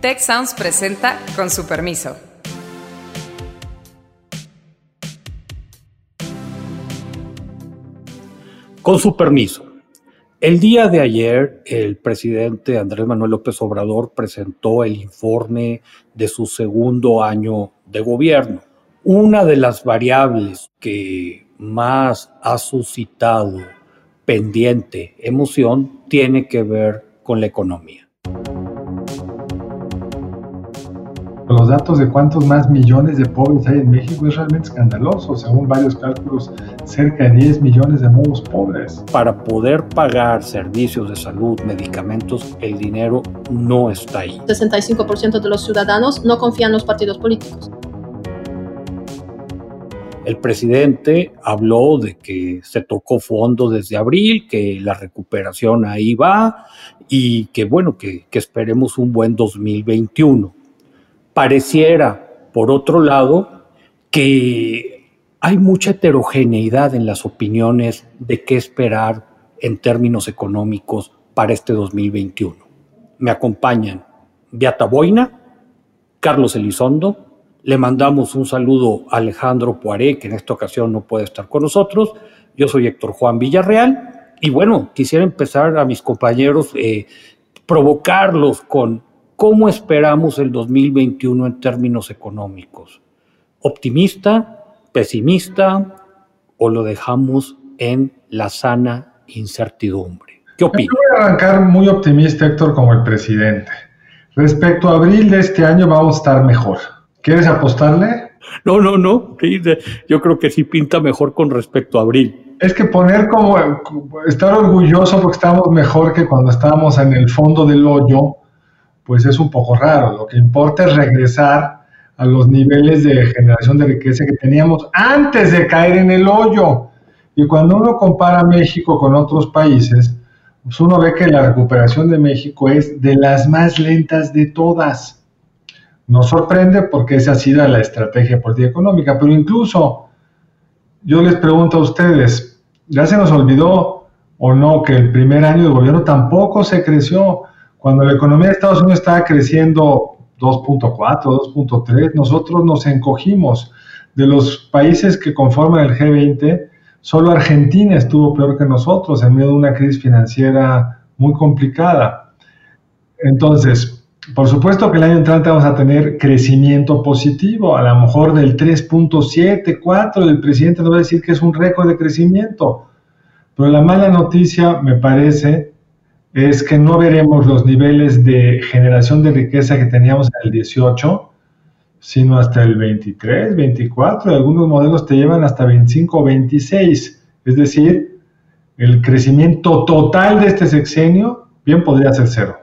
Tech Sounds presenta con su permiso. Con su permiso. El día de ayer, el presidente Andrés Manuel López Obrador presentó el informe de su segundo año de gobierno. Una de las variables que más ha suscitado pendiente emoción tiene que ver con la economía. Los datos de cuántos más millones de pobres hay en México es realmente escandaloso. Según varios cálculos, cerca de 10 millones de nuevos pobres. Para poder pagar servicios de salud, medicamentos, el dinero no está ahí. 65% de los ciudadanos no confían en los partidos políticos. El presidente habló de que se tocó fondo desde abril, que la recuperación ahí va y que bueno, que, que esperemos un buen 2021 pareciera, por otro lado, que hay mucha heterogeneidad en las opiniones de qué esperar en términos económicos para este 2021. Me acompañan Beata Boina, Carlos Elizondo, le mandamos un saludo a Alejandro Poiré, que en esta ocasión no puede estar con nosotros. Yo soy Héctor Juan Villarreal. Y bueno, quisiera empezar a mis compañeros, eh, provocarlos con ¿Cómo esperamos el 2021 en términos económicos? ¿Optimista? ¿Pesimista? ¿O lo dejamos en la sana incertidumbre? ¿Qué opinas? voy a arrancar muy optimista, Héctor, como el presidente. Respecto a abril de este año vamos a estar mejor. ¿Quieres apostarle? No, no, no. Yo creo que sí pinta mejor con respecto a abril. Es que poner como estar orgulloso porque estamos mejor que cuando estábamos en el fondo del hoyo pues es un poco raro. Lo que importa es regresar a los niveles de generación de riqueza que teníamos antes de caer en el hoyo. Y cuando uno compara México con otros países, pues uno ve que la recuperación de México es de las más lentas de todas. Nos sorprende porque esa ha sido la estrategia política económica, pero incluso yo les pregunto a ustedes, ¿ya se nos olvidó o no que el primer año de gobierno tampoco se creció? Cuando la economía de Estados Unidos estaba creciendo 2.4, 2.3, nosotros nos encogimos. De los países que conforman el G20, solo Argentina estuvo peor que nosotros en medio de una crisis financiera muy complicada. Entonces, por supuesto que el año entrante vamos a tener crecimiento positivo, a lo mejor del 3.7, 4, el presidente nos va a decir que es un récord de crecimiento. Pero la mala noticia, me parece, es que no veremos los niveles de generación de riqueza que teníamos en el 18, sino hasta el 23, 24, algunos modelos te llevan hasta 25 o 26, es decir, el crecimiento total de este sexenio bien podría ser cero.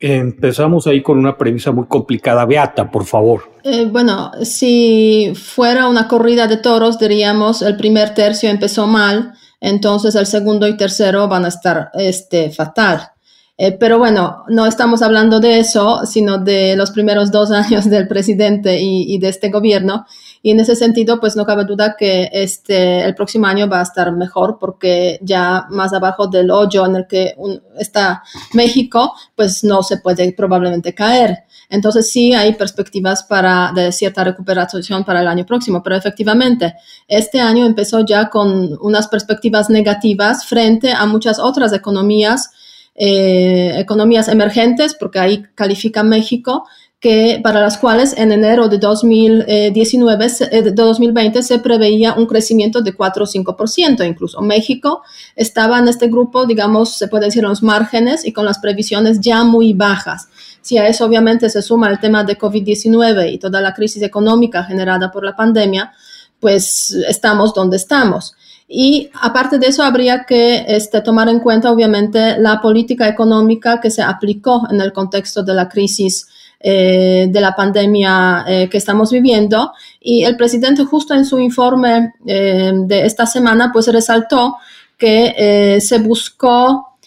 Empezamos ahí con una premisa muy complicada. Beata, por favor. Eh, bueno, si fuera una corrida de toros, diríamos el primer tercio empezó mal, entonces el segundo y tercero van a estar este, fatal. Eh, pero bueno, no estamos hablando de eso, sino de los primeros dos años del presidente y, de este gobierno. Y en ese sentido, pues no cabe duda que este, el próximo año va a estar mejor porque ya más abajo del hoyo en el que está México, pues no se puede probablemente caer. Entonces sí hay perspectivas para de cierta recuperación para el año próximo, pero efectivamente este año empezó ya con unas perspectivas negativas frente a muchas otras economías eh, economías emergentes, porque ahí califica México, que para las cuales en enero de 2019, eh, de 2020 se preveía un crecimiento de 4 o 5%. Incluso México estaba en este grupo, digamos, se puede decir los márgenes y con las previsiones ya muy bajas. Si a eso obviamente se suma el tema de COVID-19 y toda la crisis económica generada por la pandemia, pues estamos donde estamos. Y aparte de eso, habría que este, tomar en cuenta, obviamente, la política económica que se aplicó en el contexto de la crisis eh, de la pandemia eh, que estamos viviendo. Y el presidente justo en su informe eh, de esta semana, pues resaltó que se buscó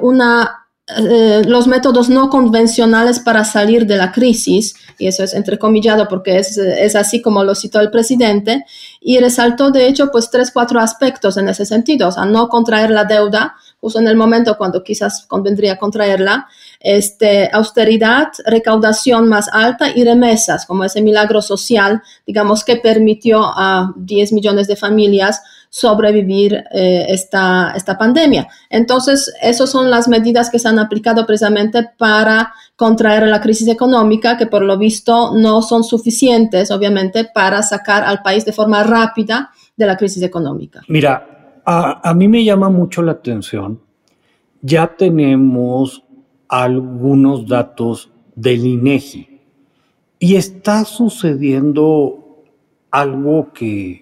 una eh, los métodos no convencionales para salir de la crisis, y eso es entrecomillado porque es, es, así como lo citó el presidente, y resaltó de hecho pues tres, cuatro aspectos en ese sentido, o sea, no contraer la deuda justo en el momento cuando quizás convendría contraerla, este, austeridad, recaudación más alta y remesas, como ese milagro social, digamos, que permitió a 10 millones de familias sobrevivir eh, esta, esta pandemia. Entonces, esas son las medidas que se han aplicado precisamente para contraer la crisis económica, que por lo visto no son suficientes, obviamente, para sacar al país de forma rápida de la crisis económica. Mira, a, a mí me llama mucho la atención. Ya tenemos algunos datos del INEGI y está sucediendo algo que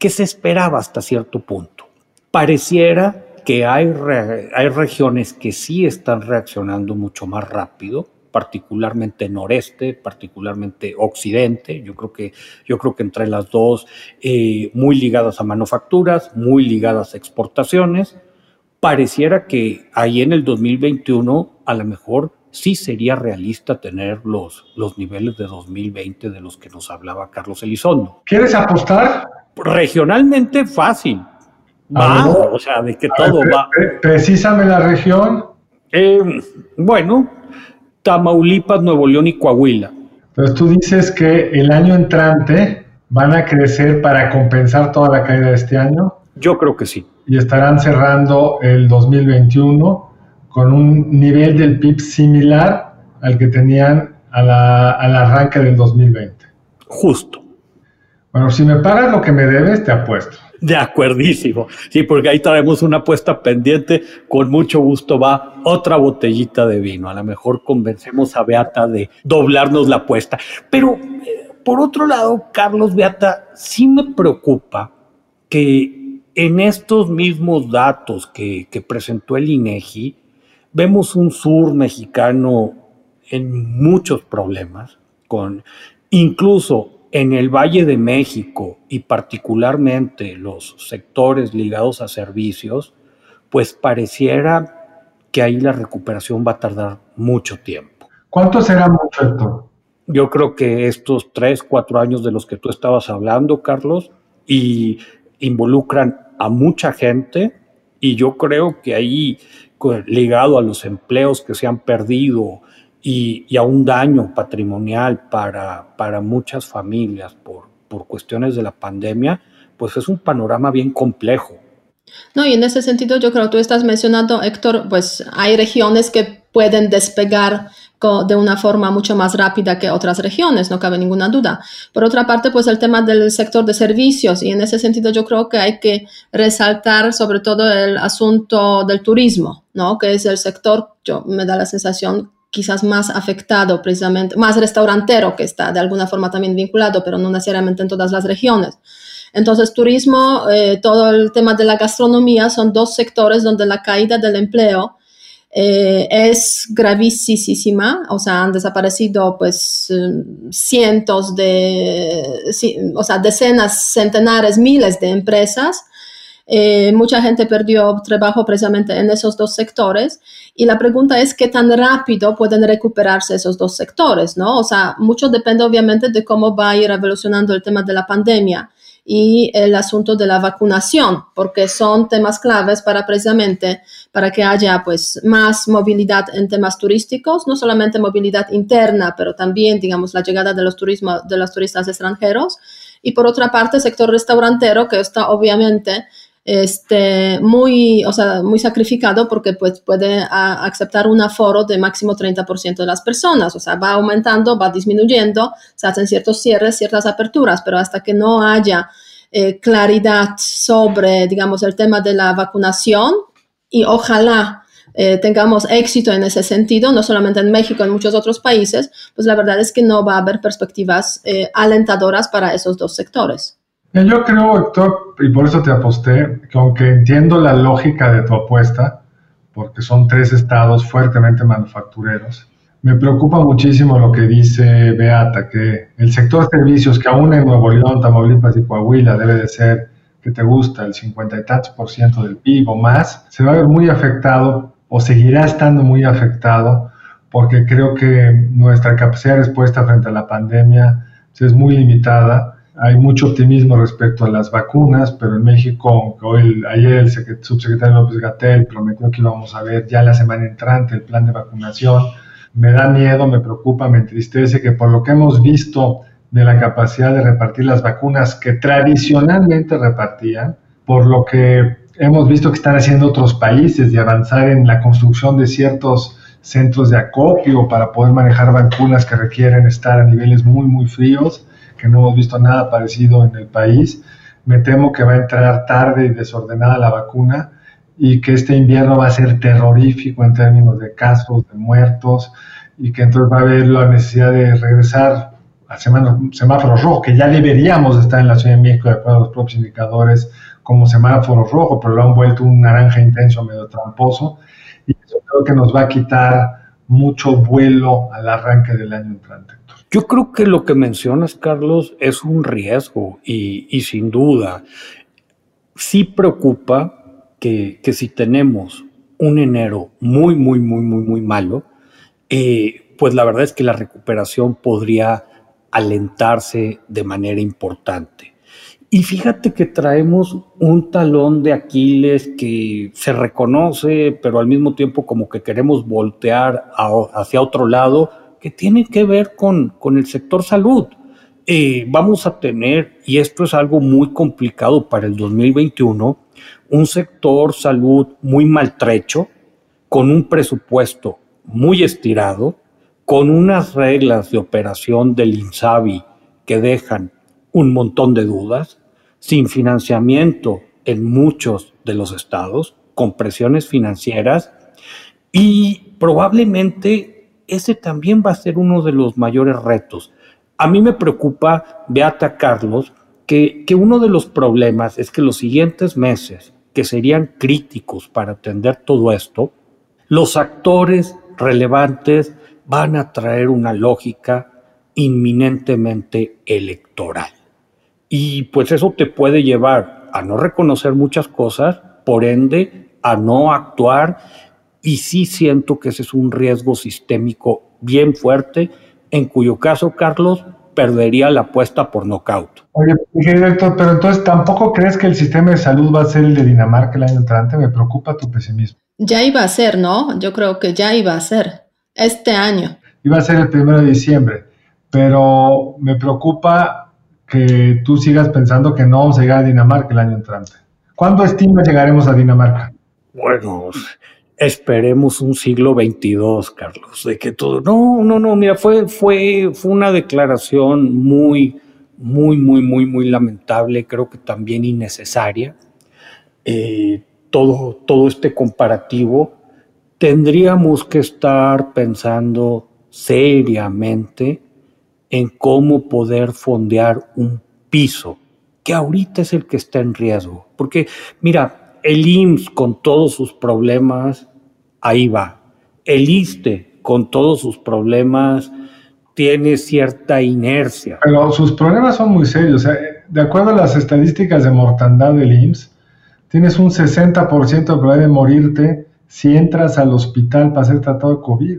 que se esperaba hasta cierto punto. Pareciera que hay, hay regiones que sí están reaccionando mucho más rápido, particularmente noreste, particularmente occidente. Yo creo que, yo creo que entre las dos, eh, muy ligadas a manufacturas, muy ligadas a exportaciones. Pareciera que ahí en el 2021 a lo mejor sí sería realista tener los, los niveles de 2020 de los que nos hablaba Carlos Elizondo. ¿Quieres apostar? Regionalmente fácil. Va, o sea, de que todo va. Precisame la región. Eh, bueno, Tamaulipas, Nuevo León y Coahuila. Entonces tú dices que el año entrante van a crecer para compensar toda la caída de este año. Yo creo que sí. Y estarán cerrando el 2021 con un nivel del PIB similar al que tenían al arranque del 2020. Justo. Bueno, si me pagas lo que me debes, te apuesto. De acuerdísimo. Sí, porque ahí traemos una apuesta pendiente. Con mucho gusto va otra botellita de vino. A lo mejor convencemos a Beata de doblarnos la apuesta. Pero, eh, por otro lado, Carlos Beata, sí me preocupa que en estos mismos datos que, que presentó el INEGI, vemos un sur mexicano en muchos problemas, con incluso en el Valle de México y particularmente los sectores ligados a servicios, pues pareciera que ahí la recuperación va a tardar mucho tiempo. ¿Cuánto será mucho, Héctor? Yo creo que estos tres, cuatro años de los que tú estabas hablando, Carlos, y involucran a mucha gente, y yo creo que ahí, ligado a los empleos que se han perdido, y, a un daño patrimonial para, para muchas familias por, por cuestiones de la pandemia, pues es un panorama bien complejo. No, y en ese sentido yo creo que tú estás mencionando, Héctor, pues hay regiones que pueden despegar de una forma mucho más rápida que otras regiones, no cabe ninguna duda. Por otra parte, pues el tema del sector de servicios, y en ese sentido yo creo que hay que resaltar sobre todo el asunto del turismo, ¿no? Que es el sector, yo me da la sensación quizás más afectado precisamente, más restaurantero que está de alguna forma también vinculado, pero no necesariamente en todas las regiones. Entonces, turismo, eh, todo el tema de la gastronomía son dos sectores donde la caída del empleo eh, es gravísima, o sea, han desaparecido pues eh, cientos de, o sea, decenas, centenares, miles de empresas eh, mucha gente perdió trabajo precisamente en esos dos sectores y la pregunta es qué tan rápido pueden recuperarse esos dos sectores, ¿no? O sea, mucho depende obviamente de cómo va a ir evolucionando el tema de la pandemia y el asunto de la vacunación, porque son temas claves para precisamente para que haya pues más movilidad en temas turísticos, no solamente movilidad interna, pero también digamos la llegada de los turismo, de los turistas extranjeros y por otra parte el sector restaurantero que está obviamente este, muy, o sea, muy sacrificado porque pues, puede aceptar un aforo de máximo 30% de las personas, o sea, va aumentando, va disminuyendo, se hacen ciertos cierres, ciertas aperturas, pero hasta que no haya eh, claridad sobre, digamos, el tema de la vacunación y ojalá eh, tengamos éxito en ese sentido, no solamente en México, en muchos otros países, pues la verdad es que no va a haber perspectivas eh, alentadoras para esos dos sectores. Yo creo, Héctor, y por eso te aposté, que aunque entiendo la lógica de tu apuesta, porque son tres estados fuertemente manufactureros, me preocupa muchísimo lo que dice Beata, que el sector servicios, que aún en Nuevo León, Tamaulipas y Coahuila debe de ser, que te gusta, el 50 y tantos por ciento del PIB o más, se va a ver muy afectado o seguirá estando muy afectado porque creo que nuestra capacidad de respuesta frente a la pandemia es muy limitada hay mucho optimismo respecto a las vacunas, pero en México, hoy, ayer el subsecretario López Gatel prometió que íbamos a ver ya la semana entrante el plan de vacunación. Me da miedo, me preocupa, me entristece que por lo que hemos visto de la capacidad de repartir las vacunas que tradicionalmente repartían, por lo que hemos visto que están haciendo otros países de avanzar en la construcción de ciertos centros de acopio para poder manejar vacunas que requieren estar a niveles muy, muy fríos que no hemos visto nada parecido en el país. Me temo que va a entrar tarde y desordenada la vacuna y que este invierno va a ser terrorífico en términos de casos, de muertos, y que entonces va a haber la necesidad de regresar al semáforo rojo, que ya deberíamos estar en la Ciudad de México de acuerdo a los propios indicadores como semáforo rojo, pero lo han vuelto un naranja intenso medio tramposo, y eso creo que nos va a quitar mucho vuelo al arranque del año entrante. Yo creo que lo que mencionas, Carlos, es un riesgo y, sin duda sí preocupa que, si tenemos un enero muy, muy, muy, muy, muy malo, eh, pues la verdad es que la recuperación podría alentarse de manera importante. Y fíjate que traemos un talón de Aquiles que se reconoce, pero al mismo tiempo como que queremos voltear hacia otro lado que tiene que ver con, el sector salud. Eh, vamos a tener, y esto es algo muy complicado para el 2021, un sector salud muy maltrecho, con un presupuesto muy estirado, con unas reglas de operación del INSABI que dejan un montón de dudas, sin financiamiento en muchos de los estados, con presiones financieras y probablemente ese también va a ser uno de los mayores retos. A mí me preocupa, Beata Carlos, que, que uno de los problemas es que los siguientes meses, que serían críticos para atender todo esto, los actores relevantes van a traer una lógica inminentemente electoral. Y pues eso te puede llevar a no reconocer muchas cosas, por ende, a no actuar y sí siento que ese es un riesgo sistémico bien fuerte, en cuyo caso, Carlos, perdería la apuesta por nocaut. Oye, director, pero entonces tampoco crees que el sistema de salud va a ser el de Dinamarca el año entrante, me preocupa tu pesimismo. Ya iba a ser, ¿no? Yo creo que ya iba a ser este año. Iba a ser el primero de diciembre, pero me preocupa que tú sigas pensando que no vamos a llegar a Dinamarca el año entrante. ¿Cuándo estimas llegaremos a Dinamarca? Bueno, esperemos un siglo XXII, Carlos, de que todo. No, no, no, mira, fue, fue, fue una declaración muy, muy, muy, muy, muy lamentable, creo que también innecesaria. Eh, todo, todo este comparativo, tendríamos que estar pensando seriamente en cómo poder fondear un piso, que ahorita es el que está en riesgo. Porque, mira, el IMSS con todos sus problemas ahí va. El ISTE, con todos sus problemas, tiene cierta inercia. Pero sus problemas son muy serios. de acuerdo a las estadísticas de mortandad del IMSS, tienes un 60% de probabilidad de morirte si entras al hospital para ser tratado de COVID.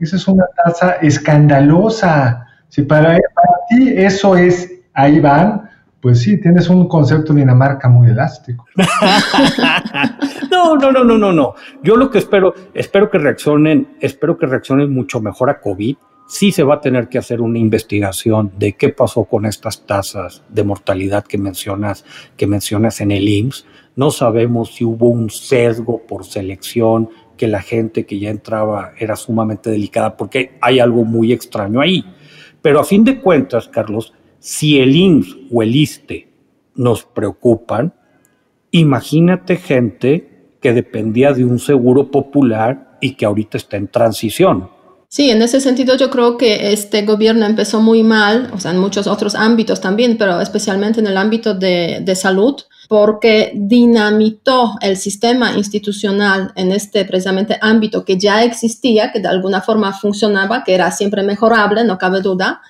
Esa es una tasa escandalosa. Si para, para ti eso es, ahí van, pues sí, tienes un concepto de Dinamarca muy elástico. no, no, no, no, no, no. Yo lo que espero, espero que reaccionen, espero que reaccionen mucho mejor a COVID. Sí se va a tener que hacer una investigación de qué pasó con estas tasas de mortalidad que mencionas, que mencionas en el IMSS. No sabemos si hubo un sesgo por selección, que la gente que ya entraba era sumamente delicada, porque hay algo muy extraño ahí. Pero a fin de cuentas, Carlos, si el IMSS o el ISTE nos preocupan, imagínate gente que dependía de un seguro popular y que ahorita está en transición. Sí, en ese sentido yo creo que este gobierno empezó muy mal, o sea, en muchos otros ámbitos también, pero especialmente en el ámbito de, de salud, porque dinamitó el sistema institucional en este precisamente ámbito que ya existía, que de alguna forma funcionaba, que era siempre mejorable, no cabe duda,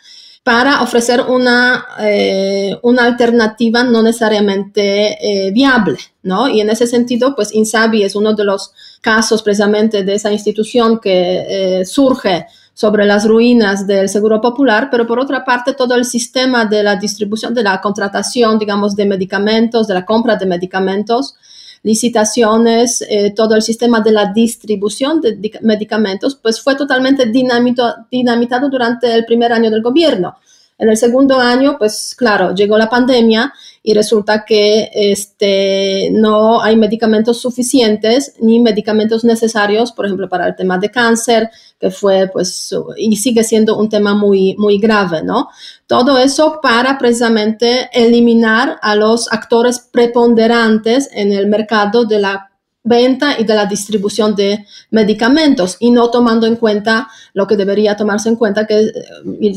para ofrecer una, eh, una alternativa no necesariamente eh, viable, ¿no? Y en ese sentido, pues INSABI es uno de los casos precisamente de esa institución que eh, surge sobre las ruinas del seguro popular, pero por otra parte todo el sistema de la distribución, de la contratación, digamos, de medicamentos, de la compra de medicamentos, licitaciones, eh, todo el sistema de la distribución de medicamentos, pues fue totalmente dinamitado durante el primer año del gobierno. En el segundo año, pues claro, llegó la pandemia y resulta que este, no hay medicamentos suficientes ni medicamentos necesarios, por ejemplo, para el tema de cáncer, que fue, pues, y sigue siendo un tema muy, muy grave, ¿no? Todo eso para precisamente eliminar a los actores preponderantes en el mercado de la venta y de la distribución de medicamentos y no tomando en cuenta lo que debería tomarse en cuenta, que eh,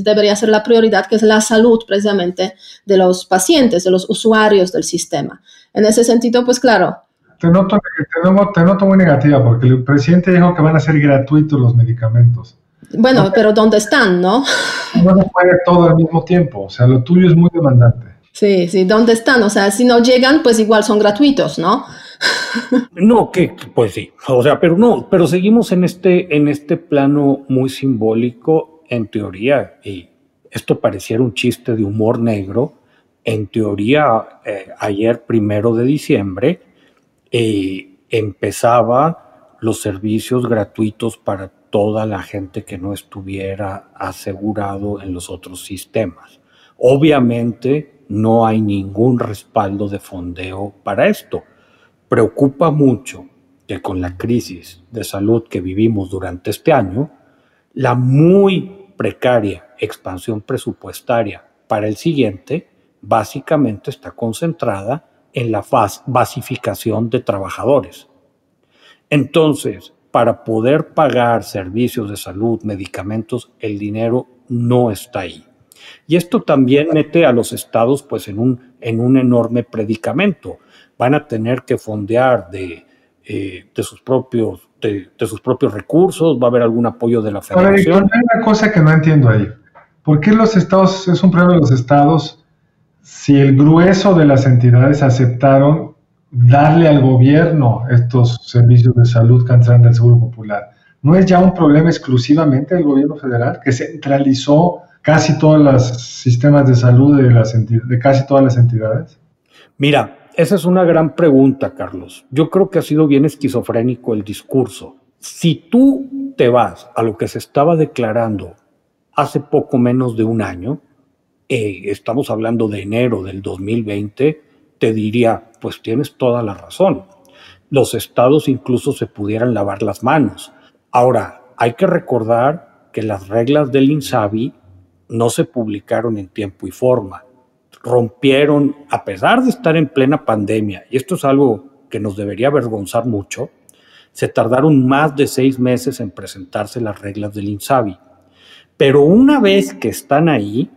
debería ser la prioridad, que es la salud precisamente de los pacientes, de los usuarios del sistema. En ese sentido, pues claro. Te noto, te noto, muy negativa porque el presidente dijo que van a ser gratuitos los medicamentos. Bueno, pero ¿dónde están, no? No se puede todo al mismo tiempo, o sea, lo tuyo es muy demandante. Sí, sí, ¿dónde están? O sea, si no llegan, pues igual son gratuitos, ¿no? No, que pues sí, o sea, pero no, pero seguimos en este, en este plano muy simbólico, en teoría, y esto pareciera un chiste de humor negro, en teoría, eh, ayer primero de diciembre, eh, empezaba los servicios gratuitos para toda la gente que no estuviera asegurado en los otros sistemas. Obviamente no hay ningún respaldo de fondeo para esto Preocupa mucho que con la crisis de salud que vivimos durante este año, la muy precaria expansión presupuestaria para el siguiente básicamente está concentrada en la basificación de trabajadores. Entonces, para poder pagar servicios de salud, medicamentos, el dinero no está ahí. Y esto también mete a los estados pues en un, en un enorme predicamento van a tener que fondear de, eh, de sus propios de, sus propios recursos, va a haber algún apoyo de la federación. Ahora, hay una cosa que no entiendo ahí. ¿Por qué los estados, es un problema de los estados, si el grueso de las entidades aceptaron darle al gobierno estos servicios de salud que entran del Seguro Popular? ¿No es ya un problema exclusivamente del gobierno federal que centralizó casi todos los sistemas de salud de, las de casi todas las entidades? Mira, esa es una gran pregunta, Carlos. Yo creo que ha sido bien esquizofrénico el discurso. Si tú te vas a lo que se estaba declarando hace poco menos de un año, eh, estamos hablando de enero del 2020, te diría, pues tienes toda la razón. Los estados incluso se pudieran lavar las manos. Ahora, hay que recordar que las reglas del INSABI no se publicaron en tiempo y forma rompieron, a pesar de estar en plena pandemia, y esto es algo que nos debería avergonzar mucho, se tardaron más de seis meses en presentarse las reglas del INSABI. Pero una vez que están ahí,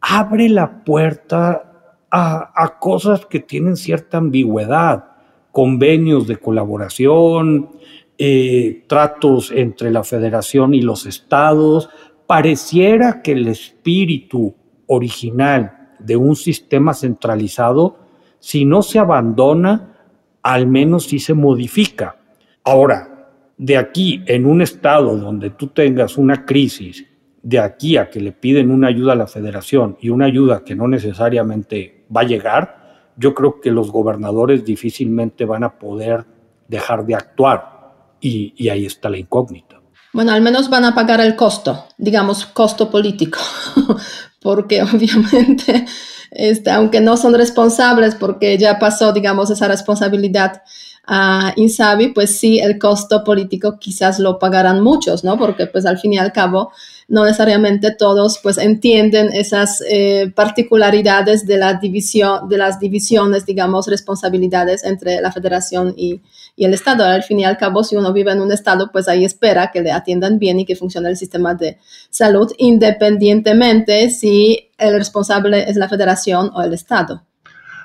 abre la puerta a, cosas que tienen cierta ambigüedad, convenios de colaboración, eh, tratos entre la federación y los estados. Pareciera que el espíritu original de un sistema centralizado, si no se abandona, al menos si se modifica. Ahora, de aquí en un estado donde tú tengas una crisis, de aquí a que le piden una ayuda a la federación y una ayuda que no necesariamente va a llegar, yo creo que los gobernadores difícilmente van a poder dejar de actuar y, y ahí está la incógnita. Bueno, al menos van a pagar el costo, digamos, costo político, porque obviamente, este, aunque no son responsables, porque ya pasó, digamos, esa responsabilidad a Insabi, pues sí, el costo político quizás lo pagarán muchos, ¿no? Porque pues al fin y al cabo no necesariamente todos pues entienden esas eh, particularidades de la división, de las divisiones, digamos, responsabilidades entre la federación y, y, el Estado. Al fin y al cabo, si uno vive en un Estado, pues ahí espera que le atiendan bien y que funcione el sistema de salud, independientemente si el responsable es la federación o el Estado.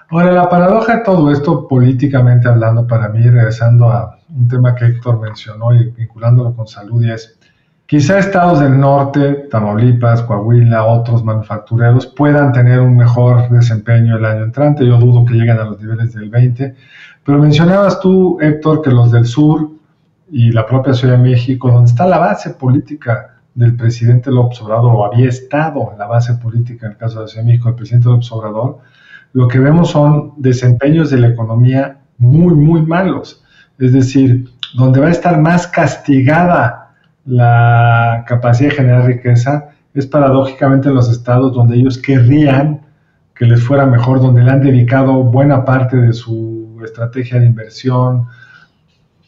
Ahora, la paradoja de todo esto, políticamente hablando, para mí, regresando a un tema que Héctor mencionó y vinculándolo con salud, y es Quizá estados del norte, Tamaulipas, Coahuila, otros manufactureros puedan tener un mejor desempeño el año entrante. Yo dudo que lleguen a los niveles del 20. Pero mencionabas tú, Héctor, que los del sur y la propia Ciudad de México, donde está la base política del presidente López Obrador, o había estado la base política en el caso de Ciudad de México, el presidente López Obrador, lo que vemos son desempeños de la economía muy, muy malos. Es decir, donde va a estar más castigada la capacidad de generar riqueza es paradójicamente en los estados donde ellos querrían que les fuera mejor, donde le han dedicado buena parte de su estrategia de inversión,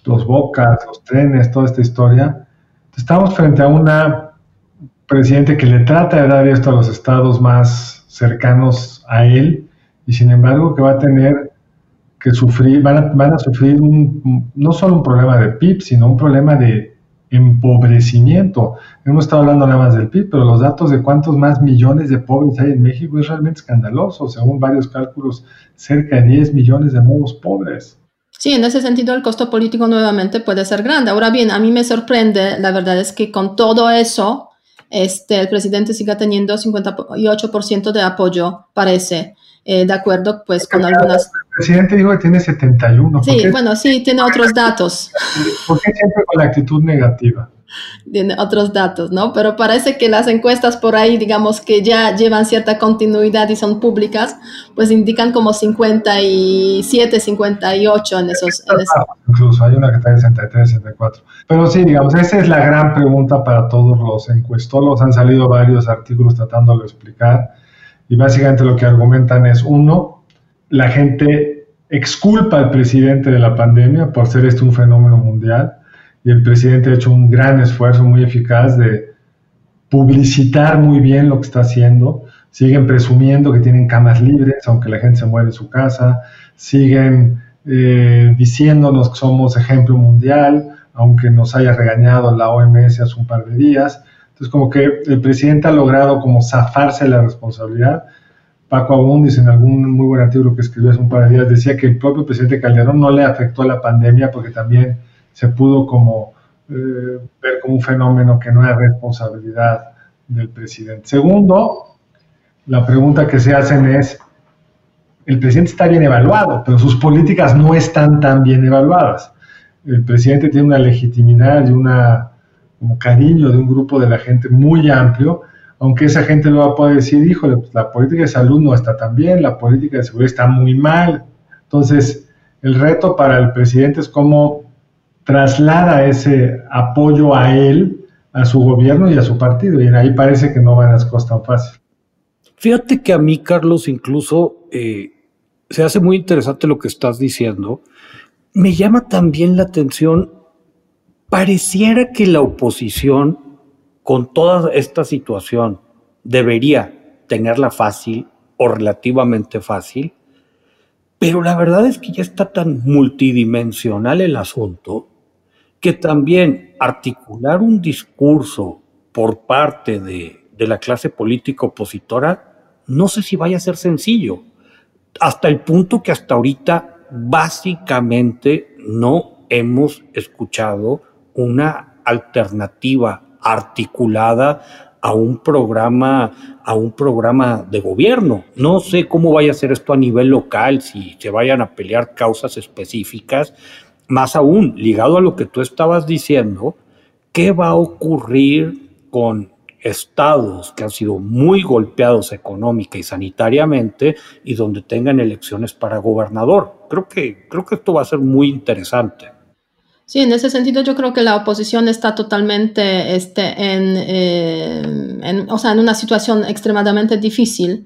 los bocas, los trenes, toda esta historia. Estamos frente a una presidente que le trata de dar esto a los estados más cercanos a él y sin embargo que va a tener que sufrir, van a, van a sufrir un, no solo un problema de PIB, sino un problema de empobrecimiento. Hemos estado hablando nada más del PIB, pero los datos de cuántos más millones de pobres hay en México es realmente escandaloso. Según varios cálculos, cerca de 10 millones de nuevos pobres. Sí, en ese sentido el costo político nuevamente puede ser grande. Ahora bien, a mí me sorprende, la verdad es que con todo eso, este, el presidente siga teniendo 58% de apoyo, parece. Eh, de acuerdo pues con algunas... El presidente dijo que tiene 71. Sí, bueno, sí, tiene otros datos. ¿Por qué siempre con la actitud negativa? Tiene otros datos, ¿no? Pero parece que las encuestas por ahí, digamos que ya llevan cierta continuidad y son públicas, pues indican como 57, 58 en esos... En esos. Incluso hay una que está en 63, 64. Pero sí, digamos, esa es la gran pregunta para todos los encuestólogos. Han salido varios artículos tratándolo de explicar y básicamente lo que argumentan es, uno, la gente exculpa al presidente de la pandemia por ser este un fenómeno mundial y el presidente ha hecho un gran esfuerzo muy eficaz de publicitar muy bien lo que está haciendo. Siguen presumiendo que tienen camas libres, aunque la gente se muere en su casa. Siguen eh, diciéndonos que somos ejemplo mundial, aunque nos haya regañado la OMS hace un par de días. Entonces, como que el presidente ha logrado como zafarse de la responsabilidad. Paco Abundis, en algún muy buen artículo que escribió hace un par de días, decía que el propio presidente Calderón no le afectó la pandemia porque también se pudo como eh, ver como un fenómeno que no era responsabilidad del presidente. Segundo, la pregunta que se hacen es, el presidente está bien evaluado, pero sus políticas no están tan bien evaluadas. El presidente tiene una legitimidad y como cariño de un grupo de la gente muy amplio, aunque esa gente luego puede decir, híjole, pues la política de salud no está tan bien, la política de seguridad está muy mal. Entonces, el reto para el presidente es cómo traslada ese apoyo a él, a su gobierno y a su partido. Y ahí parece que no van las cosas tan fácil. Fíjate que a mí, Carlos, incluso eh, se hace muy interesante lo que estás diciendo. Me llama también la atención Pareciera que la oposición, con toda esta situación, debería tenerla fácil o relativamente fácil, pero la verdad es que ya está tan multidimensional el asunto que también articular un discurso por parte de, la clase política opositora, no sé si vaya a ser sencillo, hasta el punto que hasta ahorita básicamente no hemos escuchado una alternativa articulada a un programa a un programa de gobierno. No sé cómo vaya a ser esto a nivel local, si se vayan a pelear causas específicas, más aún ligado a lo que tú estabas diciendo, ¿qué va a ocurrir con estados que han sido muy golpeados económica y sanitariamente y donde tengan elecciones para gobernador? Creo que creo que esto va a ser muy interesante. Sí, en ese sentido yo creo que la oposición está totalmente este, en, eh, o sea, en una situación extremadamente difícil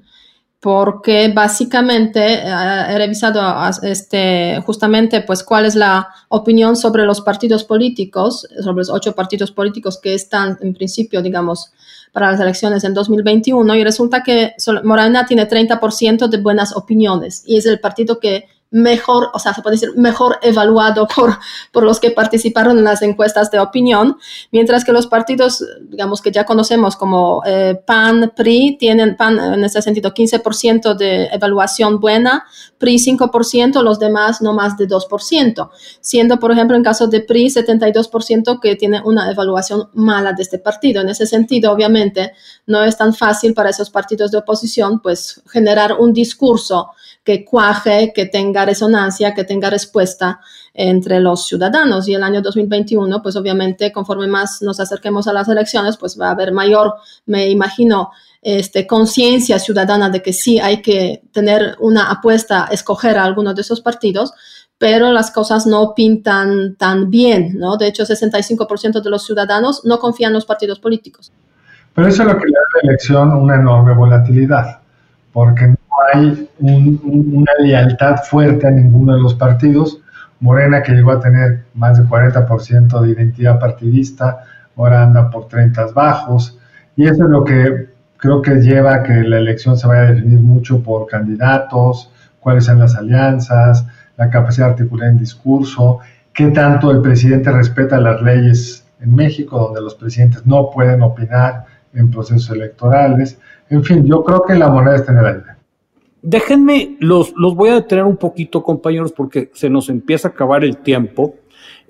porque básicamente eh, he revisado este, justamente pues cuál es la opinión sobre los partidos políticos, sobre los ocho partidos políticos que están en principio, digamos, para las elecciones en 2021 y resulta que Morena tiene 30% de buenas opiniones y es el partido que mejor, o sea, se puede decir mejor evaluado por, por los que participaron en las encuestas de opinión, mientras que los partidos, digamos que ya conocemos como eh, PAN, PRI, tienen en ese sentido 15% de evaluación buena, PRI 5%, los demás no más de 2%, siendo por ejemplo en caso de PRI 72% que tiene una evaluación mala de este partido. En ese sentido, obviamente, no es tan fácil para esos partidos de oposición pues generar un discurso que cuaje, que tenga resonancia, que tenga respuesta entre los ciudadanos. Y el año 2021, pues obviamente, conforme más nos acerquemos a las elecciones, pues va a haber mayor, me imagino, este, conciencia ciudadana de que sí hay que tener una apuesta, escoger a alguno de esos partidos, pero las cosas no pintan tan bien, ¿no? De hecho, 65% de los ciudadanos no confían en los partidos políticos. Pero eso es lo que le da a la elección una enorme volatilidad, porque hay una lealtad fuerte a ninguno de los partidos. Morena, que llegó a tener más del 40% de identidad partidista, ahora anda por 30 bajos, y eso es lo que creo que lleva a que la elección se vaya a definir mucho por candidatos, cuáles son las alianzas, la capacidad de articular en discurso, qué tanto el presidente respeta las leyes en México, donde los presidentes no pueden opinar en procesos electorales. En fin, yo creo que la moneda está en el aire. Déjenme, los, los voy a detener un poquito, compañeros, porque se nos empieza a acabar el tiempo.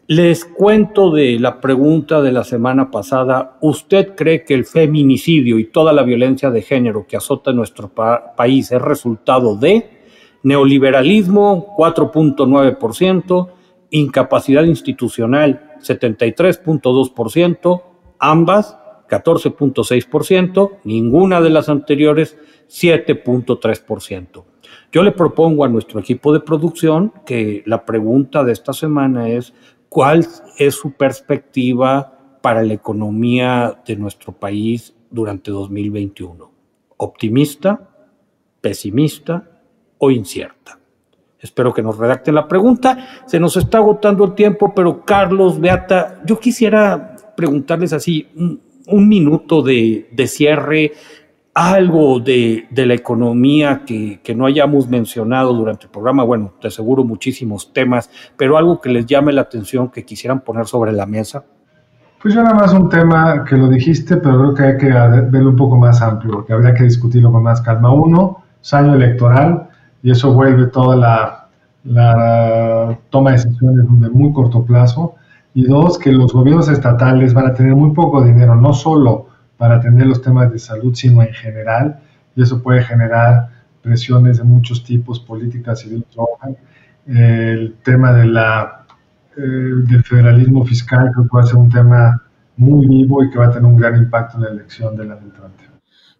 Les cuento de la pregunta de la semana pasada. ¿Usted cree que el feminicidio y toda la violencia de género que azota nuestro país es resultado de neoliberalismo 4.9%, incapacidad institucional 73.2%, ambas 14.6%, ninguna de las anteriores 7.3%. Yo le propongo a nuestro equipo de producción que la pregunta de esta semana es, ¿cuál es su perspectiva para la economía de nuestro país durante 2021? ¿Optimista? ¿Pesimista? o incierta. Espero que nos redacten la pregunta. Se nos está agotando el tiempo, pero Carlos, Beata, yo quisiera preguntarles así un, minuto de, cierre, algo de, la economía que, que, no hayamos mencionado durante el programa. Bueno, te aseguro muchísimos temas, pero algo que les llame la atención, que quisieran poner sobre la mesa. Pues yo nada más un tema que lo dijiste, pero creo que hay que verlo un poco más amplio, que habría que discutirlo con más calma. Uno, es año electoral y eso vuelve toda la, la toma de decisiones de muy corto plazo. Y dos, que los gobiernos estatales van a tener muy poco dinero, no solo para atender los temas de salud, sino en general, y eso puede generar presiones de muchos tipos, políticas y de El tema de la, eh, del federalismo fiscal creo que va a ser un tema muy vivo y que va a tener un gran impacto en la elección de la entrante.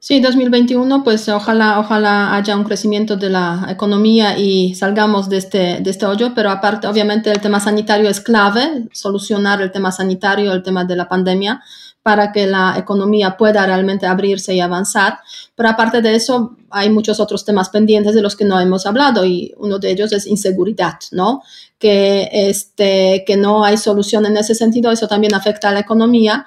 Sí, 2021, pues ojalá, ojalá haya un crecimiento de la economía y salgamos de este, de este hoyo, pero aparte, obviamente, el tema sanitario es clave, solucionar el tema sanitario, el tema de la pandemia, para que la economía pueda realmente abrirse y avanzar. Pero aparte de eso, hay muchos otros temas pendientes de los que no hemos hablado y uno de ellos es inseguridad, ¿no? Que, este, que no hay solución en ese sentido, eso también afecta a la economía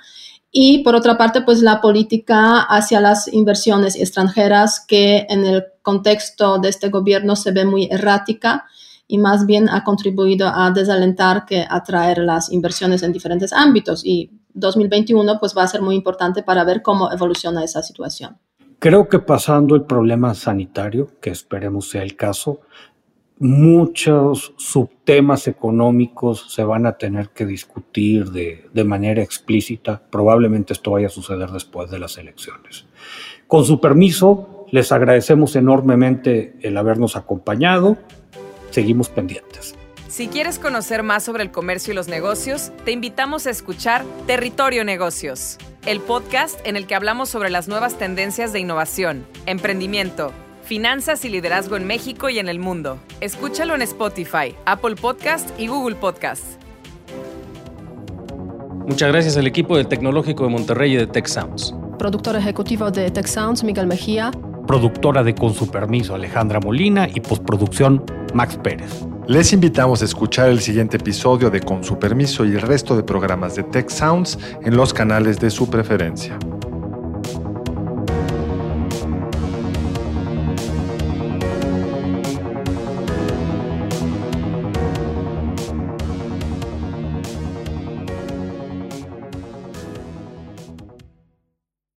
y por otra parte, pues la política hacia las inversiones extranjeras que en el contexto de este gobierno se ve muy errática y más bien ha contribuido a desalentar que atraer las inversiones en diferentes ámbitos. Y 2021 pues va a ser muy importante para ver cómo evoluciona esa situación. Creo que pasando el problema sanitario, que esperemos sea el caso, muchos subtemas económicos se van a tener que discutir de, de, manera explícita. Probablemente esto vaya a suceder después de las elecciones. Con su permiso, les agradecemos enormemente el habernos acompañado. Seguimos pendientes. Si quieres conocer más sobre el comercio y los negocios, te invitamos a escuchar Territorio Negocios, el podcast en el que hablamos sobre las nuevas tendencias de innovación, emprendimiento, Finanzas y Liderazgo en México y en el mundo. Escúchalo en Spotify, Apple Podcast y Google Podcast. Muchas gracias al equipo del Tecnológico de Monterrey y de Tech Sounds. Productor ejecutivo de Tech Sounds, Miguel Mejía. Productora de Con su permiso, Alejandra Molina y postproducción, Max Pérez. Les invitamos a escuchar el siguiente episodio de Con su permiso y el resto de programas de Tech Sounds en los canales de su preferencia.